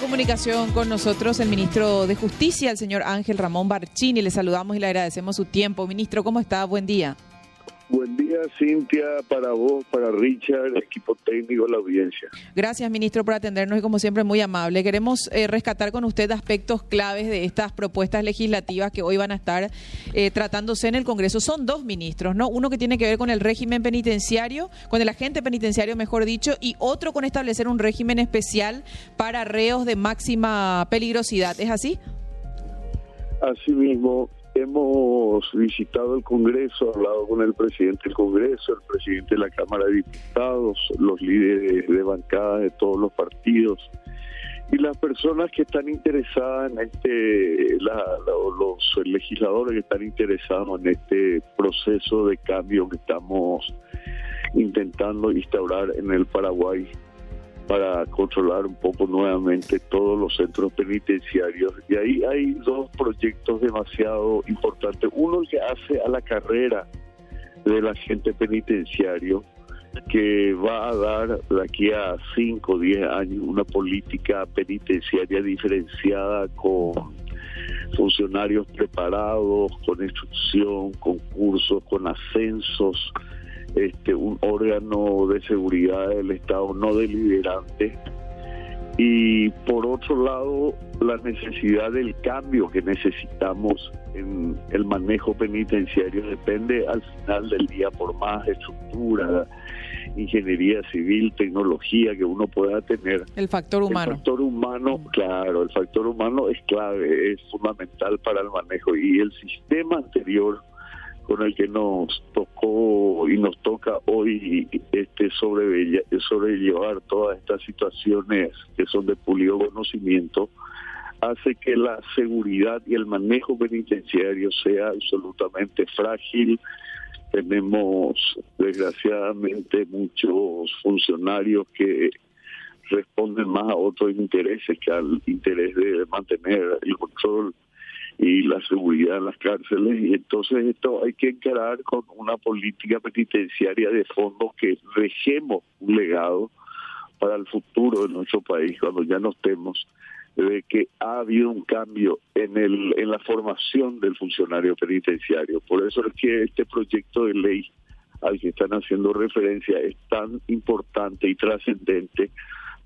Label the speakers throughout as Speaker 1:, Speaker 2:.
Speaker 1: Comunicación con nosotros el ministro de Justicia, el señor Ángel Ramón Barchini. Le saludamos y le agradecemos su tiempo. Ministro, ¿cómo está? Buen día.
Speaker 2: Buen día, Cintia, para vos, para Richard, equipo técnico, la audiencia.
Speaker 1: Gracias, ministro, por atendernos y como siempre muy amable. Queremos eh, rescatar con usted aspectos claves de estas propuestas legislativas que hoy van a estar eh, tratándose en el Congreso. Son dos ministros, ¿no? Uno que tiene que ver con el régimen penitenciario, con el agente penitenciario, mejor dicho, y otro con establecer un régimen especial para reos de máxima peligrosidad. ¿Es así?
Speaker 2: Asimismo, Hemos visitado el Congreso, hablado con el presidente del Congreso, el presidente de la Cámara de Diputados, los líderes de bancada de todos los partidos y las personas que están interesadas en este, los legisladores que están interesados en este proceso de cambio que estamos intentando instaurar en el Paraguay para controlar un poco nuevamente todos los centros penitenciarios. Y ahí hay dos proyectos demasiado importantes. Uno que hace a la carrera del agente penitenciario, que va a dar de aquí a 5 o 10 años una política penitenciaria diferenciada con funcionarios preparados, con instrucción, con cursos, con ascensos este, un órgano de seguridad del Estado no deliberante y por otro lado la necesidad del cambio que necesitamos en el manejo penitenciario depende al final del día por más estructura, ingeniería civil, tecnología que uno pueda tener.
Speaker 1: El factor humano.
Speaker 2: El factor humano, claro, el factor humano es clave, es fundamental para el manejo y el sistema anterior con el que nos tocó y nos toca hoy este sobrellevar todas estas situaciones que son de pulido conocimiento hace que la seguridad y el manejo penitenciario sea absolutamente frágil. Tenemos desgraciadamente muchos funcionarios que responden más a otros intereses que al interés de mantener el control y la seguridad en las cárceles. Y entonces esto hay que encarar con una política penitenciaria de fondo que dejemos un legado para el futuro de nuestro país cuando ya no estemos de que ha habido un cambio en el en la formación del funcionario penitenciario. Por eso es que este proyecto de ley al que están haciendo referencia es tan importante y trascendente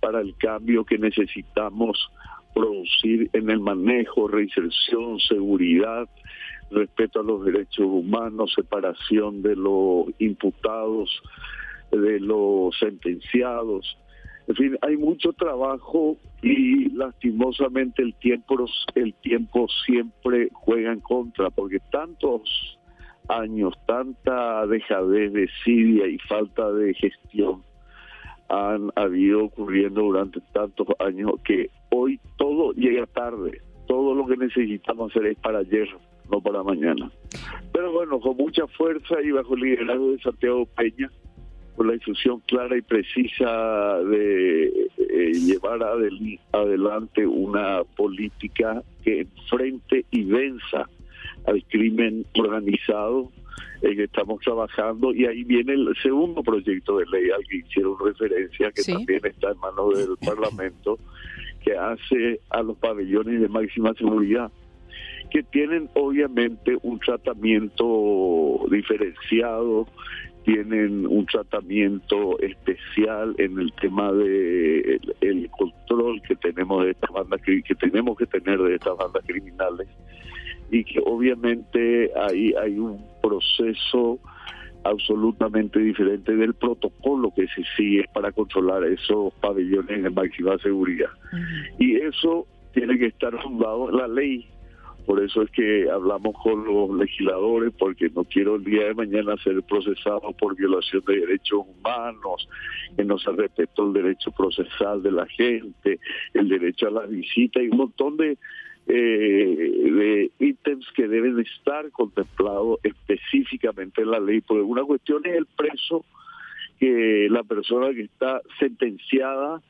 Speaker 2: para el cambio que necesitamos producir en el manejo, reinserción, seguridad, respeto a los derechos humanos, separación de los imputados, de los sentenciados. En fin, hay mucho trabajo y lastimosamente el tiempo, el tiempo siempre juega en contra, porque tantos años, tanta dejadez, desidia y falta de gestión han habido ocurriendo durante tantos años que hoy todo llega tarde. Todo lo que necesitamos hacer es para ayer, no para mañana. Pero bueno, con mucha fuerza y bajo el liderazgo de Santiago Peña, con la instrucción clara y precisa de eh, llevar adelante una política que enfrente y venza al crimen organizado en que estamos trabajando y ahí viene el segundo proyecto de ley al que hicieron referencia que también está en manos del Parlamento que hace a los pabellones de máxima seguridad que tienen obviamente un tratamiento diferenciado tienen un tratamiento especial en el tema de el, control que tenemos de estas bandas que tenemos que tener de estas bandas criminales y que obviamente ahí hay un proceso absolutamente diferente del protocolo que se sigue para controlar esos pabellones de máxima seguridad. Y eso tiene que estar fundado en la ley. Por eso es que hablamos con los legisladores, porque no quiero el día de mañana ser procesado por violación de derechos humanos, que no se respetó el derecho procesal de la gente, el derecho a la visita y un montón de eh, de ítems que deben estar contemplados específicamente en la ley, porque una cuestión es el preso, que la persona que está sentenciada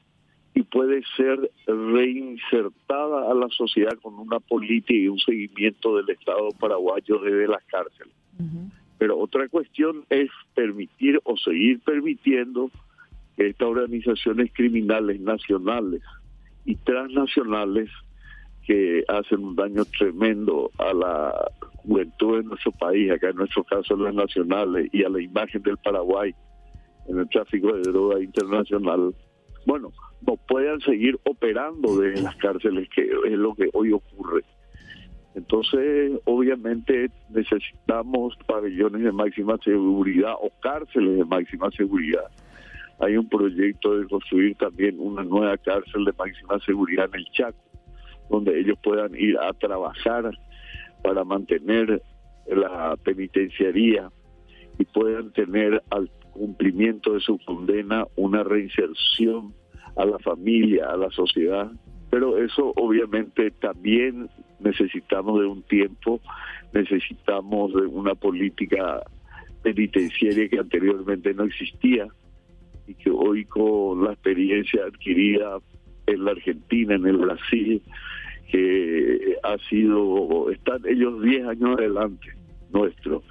Speaker 2: y puede ser reinsertada a la sociedad con una política y un seguimiento del Estado paraguayo desde las cárceles. Pero otra cuestión es permitir o seguir permitiendo que estas organizaciones criminales nacionales y transnacionales que hacen un daño tremendo a la juventud de nuestro país, acá en nuestro caso las nacionales, y a la imagen del Paraguay en el tráfico de droga internacional, bueno, no puedan seguir operando desde las cárceles, que es lo que hoy ocurre. Entonces, obviamente necesitamos pabellones de máxima seguridad o cárceles de máxima seguridad. Hay un proyecto de construir también una nueva cárcel de máxima seguridad en el Chaco, donde ellos puedan ir a trabajar para mantener la penitenciaría y puedan tener al cumplimiento de su condena una reinserción a la familia, a la sociedad. Pero eso obviamente también necesitamos de un tiempo, necesitamos de una política penitenciaria que anteriormente no existía y que hoy con la experiencia adquirida en la Argentina, en el Brasil, que ha sido, están ellos 10 años adelante nuestro.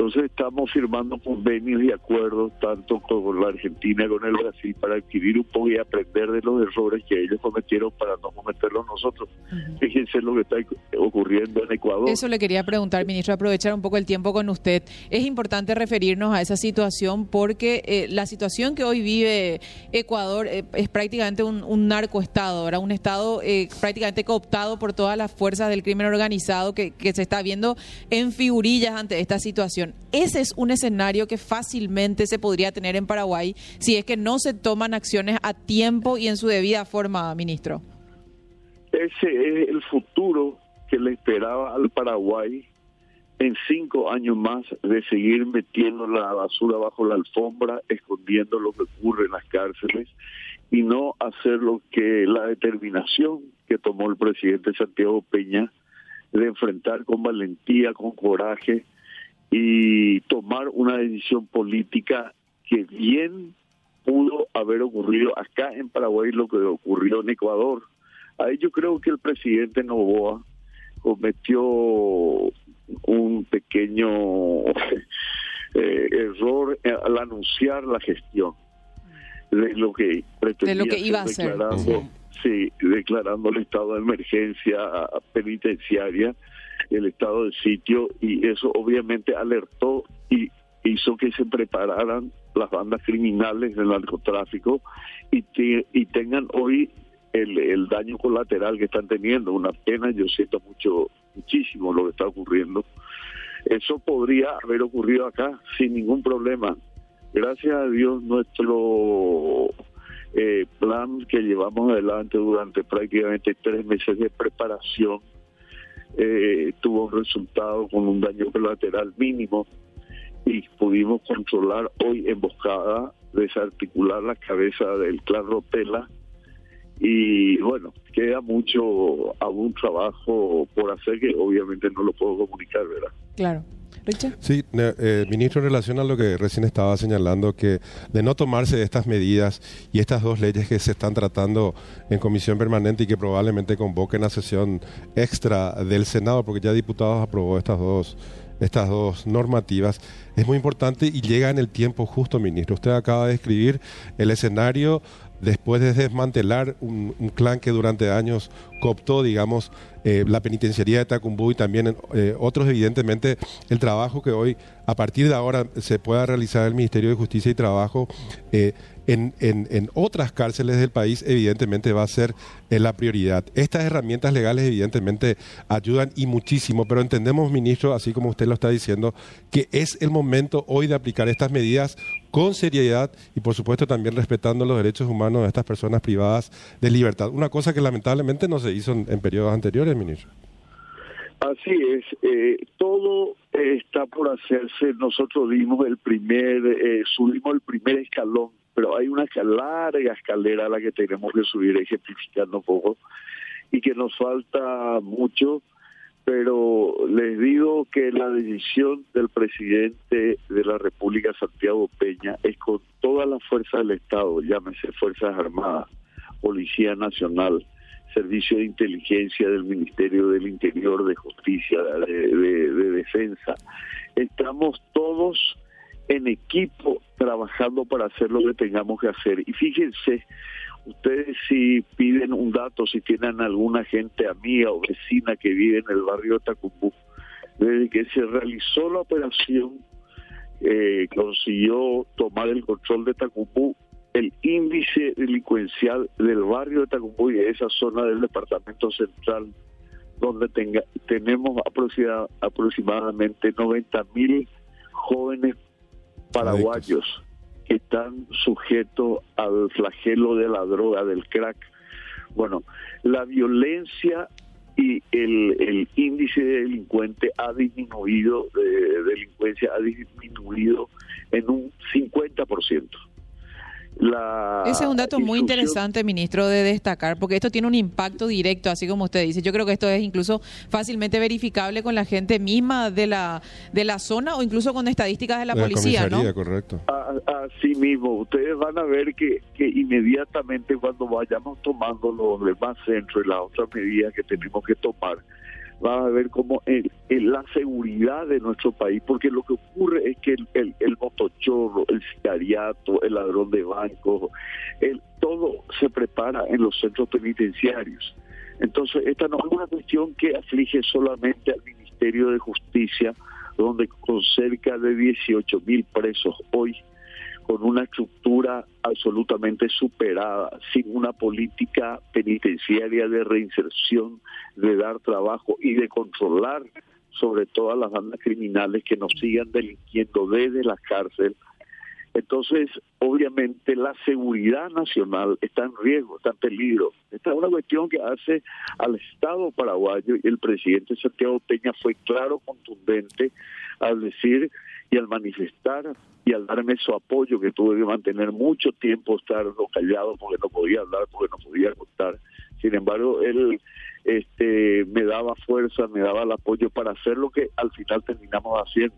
Speaker 2: Entonces estamos firmando convenios y acuerdos tanto con la Argentina como con el Brasil para adquirir un poco y aprender de los errores que ellos cometieron para no cometerlos nosotros. Fíjense lo que está ocurriendo en Ecuador.
Speaker 1: Eso le quería preguntar, ministro, aprovechar un poco el tiempo con usted. Es importante referirnos a esa situación porque eh, la situación que hoy vive Ecuador eh, es prácticamente un, narcoestado, ¿verdad? un estado eh, prácticamente cooptado por todas las fuerzas del crimen organizado que, que se está viendo en figurillas ante esta situación. Ese es un escenario que fácilmente se podría tener en Paraguay si es que no se toman acciones a tiempo y en su debida forma, ministro.
Speaker 2: Ese es el futuro que le esperaba al Paraguay en cinco años más de seguir metiendo la basura bajo la alfombra, escondiendo lo que ocurre en las cárceles y no hacer lo que la determinación que tomó el presidente Santiago Peña de enfrentar con valentía, con coraje, y tomar una decisión política que bien pudo haber ocurrido acá en Paraguay lo que ocurrió en Ecuador. Ahí yo creo que el presidente Novoa cometió un pequeño eh, error al anunciar la gestión de lo que
Speaker 1: pretendía de lo que iba a hacer.
Speaker 2: sí, declarando el estado de emergencia penitenciaria el estado del sitio y eso obviamente alertó y hizo que se prepararan las bandas criminales del narcotráfico y, tengan hoy el, el, daño colateral que están teniendo. Una pena, yo siento mucho, muchísimo lo que está ocurriendo. Eso podría haber ocurrido acá sin ningún problema. Gracias a Dios nuestro eh, plan que llevamos adelante durante prácticamente tres meses de preparación eh, tuvo un resultado con un daño colateral mínimo y pudimos controlar hoy emboscada, desarticular la cabeza del clan Ropela y bueno, queda mucho aún trabajo por hacer que obviamente no lo puedo comunicar, ¿verdad?
Speaker 1: Claro.
Speaker 3: Sí, eh, ministro, en relación a lo que recién estaba señalando, que de no tomarse estas medidas y estas dos leyes que se están tratando en comisión permanente y que probablemente convoquen a sesión extra del Senado, porque ya diputados aprobó estas dos estas dos normativas, es muy importante y llega en el tiempo justo, ministro. Usted acaba de escribir el escenario después de desmantelar un, clan que durante años cooptó, digamos, eh, la penitenciaría de Tacumbú y también eh, otros, evidentemente, el trabajo que hoy, a partir de ahora, se pueda realizar el Ministerio de Justicia y Trabajo eh, en, en, otras cárceles del país, evidentemente va a ser la prioridad. Estas herramientas legales, evidentemente, ayudan y muchísimo, pero entendemos, ministro, así como usted lo está diciendo, que es el momento hoy de aplicar estas medidas con seriedad y, por supuesto, también respetando los derechos humanos de estas personas privadas de libertad. Una cosa que lamentablemente no se hizo en, periodos anteriores, ministro.
Speaker 2: Así es, eh, todo está por hacerse. Nosotros dimos el primer, eh, subimos el primer escalón pero hay una larga escalera a la que tenemos que subir ejemplificando un poco y que nos falta mucho, pero les digo que la decisión del presidente de la República, Santiago Peña, es con todas las fuerzas del Estado, llámese Fuerzas Armadas, Policía Nacional, Servicio de Inteligencia del Ministerio del Interior, de Justicia, de Defensa. Estamos todos en equipo trabajando para hacer lo que tengamos que hacer. Y fíjense, Ustedes si piden un dato, si tienen alguna gente amiga o vecina que vive en el barrio de Tacumbú, desde que se realizó la operación, eh, consiguió tomar el control de Tacumbú, el índice delincuencial del barrio de Tacumbú y de esa zona del departamento central, donde tenga, tenemos aproximadamente 90 mil jóvenes paraguayos que están sujetos al flagelo de la droga, del crack. Bueno, la violencia y el, el índice de delincuente ha disminuido, de delincuencia ha disminuido en un 50%.
Speaker 1: Ese es un dato muy interesante, ministro, de destacar, porque esto tiene un impacto directo, así como usted dice. Yo creo que esto es incluso fácilmente verificable con la gente misma de la de la zona o incluso con estadísticas de la, policía, ¿no?
Speaker 3: correcto.
Speaker 2: Así mismo, ustedes van a ver que, que inmediatamente cuando vayamos tomando los demás centros y las otras medidas que tenemos que tomar, va a ver cómo el, la seguridad de nuestro país, porque lo que ocurre es que el, el, el motochorro, el sicariato, el ladrón de bancos, el, todo se prepara en los centros penitenciarios. Entonces, esta no es una cuestión que aflige solamente al Ministerio de Justicia, donde con cerca de 18 mil presos hoy con una estructura absolutamente superada, sin una política penitenciaria de reinserción, de dar trabajo y de controlar sobre todas las bandas criminales que nos sigan delinquiendo desde la cárcel. Entonces, obviamente, la seguridad nacional está en riesgo, está en peligro. Esta es una cuestión que hace al Estado paraguayo y el presidente Santiago Peña fue claro, contundente, al decir y al manifestar y al darme su apoyo que tuve que mantener mucho tiempo estar callado porque no podía hablar, porque no podía contar. Sin embargo, él este me daba fuerza, me daba el apoyo para hacer lo que al final terminamos haciendo,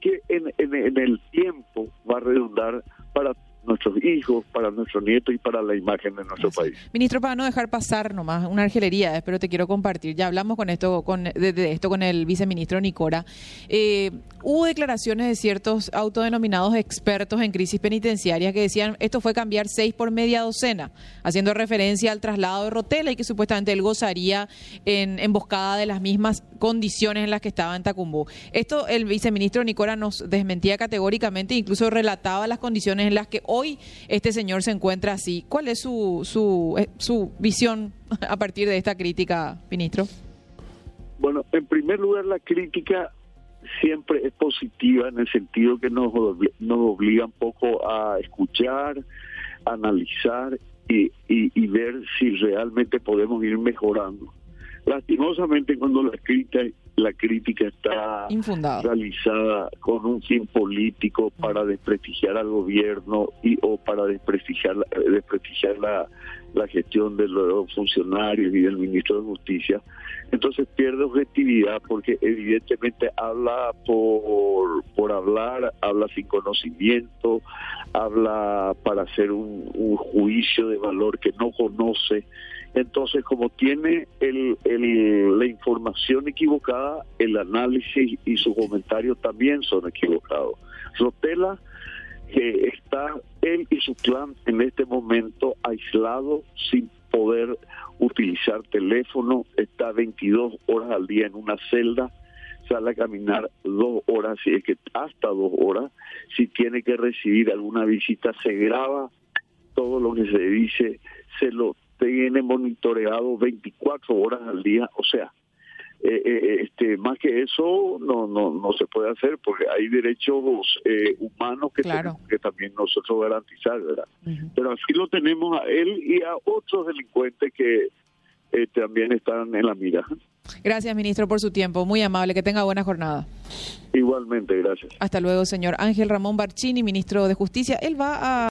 Speaker 2: que en, en el tiempo va a redundar para nuestros hijos, para nuestros nietos y para la imagen de nuestro país.
Speaker 1: Ministro, para no dejar pasar nomás una argelería, espero te quiero compartir. Ya hablamos con esto, con de, esto con el viceministro Nicora. Eh, hubo declaraciones de ciertos autodenominados expertos en crisis penitenciaria que decían esto fue cambiar seis por media docena, haciendo referencia al traslado de Rotela y que supuestamente él gozaría en emboscada de las mismas condiciones en las que estaba en Tacumbú. Esto el viceministro Nicora nos desmentía categóricamente, incluso relataba las condiciones en las que hoy este señor se encuentra así. ¿Cuál es su, su, eh, su visión a partir de esta crítica, ministro?
Speaker 2: Bueno, en primer lugar, la crítica siempre es positiva en el sentido que nos, nos obliga un poco a escuchar, analizar y, y, ver si realmente podemos ir mejorando. Lastimosamente, cuando la crítica, la crítica está realizada con un fin político para desprestigiar al gobierno y o para desprestigiar, desprestigiar la, la gestión de los funcionarios y del ministro de Justicia, entonces pierde objetividad porque evidentemente habla por, por hablar, habla sin conocimiento, habla para hacer un, un juicio de valor que no conoce. Entonces, como tiene el, el, la información equivocada, el análisis y su comentario también son equivocados. Rotela que está él y su clan en este momento aislado sin poder utilizar teléfono, está 22 horas al día en una celda, sale a caminar dos horas, si que hasta dos horas, si tiene que recibir alguna visita, se graba todo lo que se dice, se lo tiene monitoreado 24 horas al día, o sea, eh, eh, este, más que eso no, no, no se puede hacer porque hay derechos eh, humanos que tenemos que también nosotros garantizar, ¿verdad? Pero así lo tenemos a él y a otros delincuentes que también están en la mira.
Speaker 1: Gracias, ministro, por su tiempo. Muy amable. Que tenga buena jornada.
Speaker 2: Igualmente, gracias.
Speaker 1: Hasta luego, señor Ángel Ramón Barchini, ministro de Justicia. Él va a...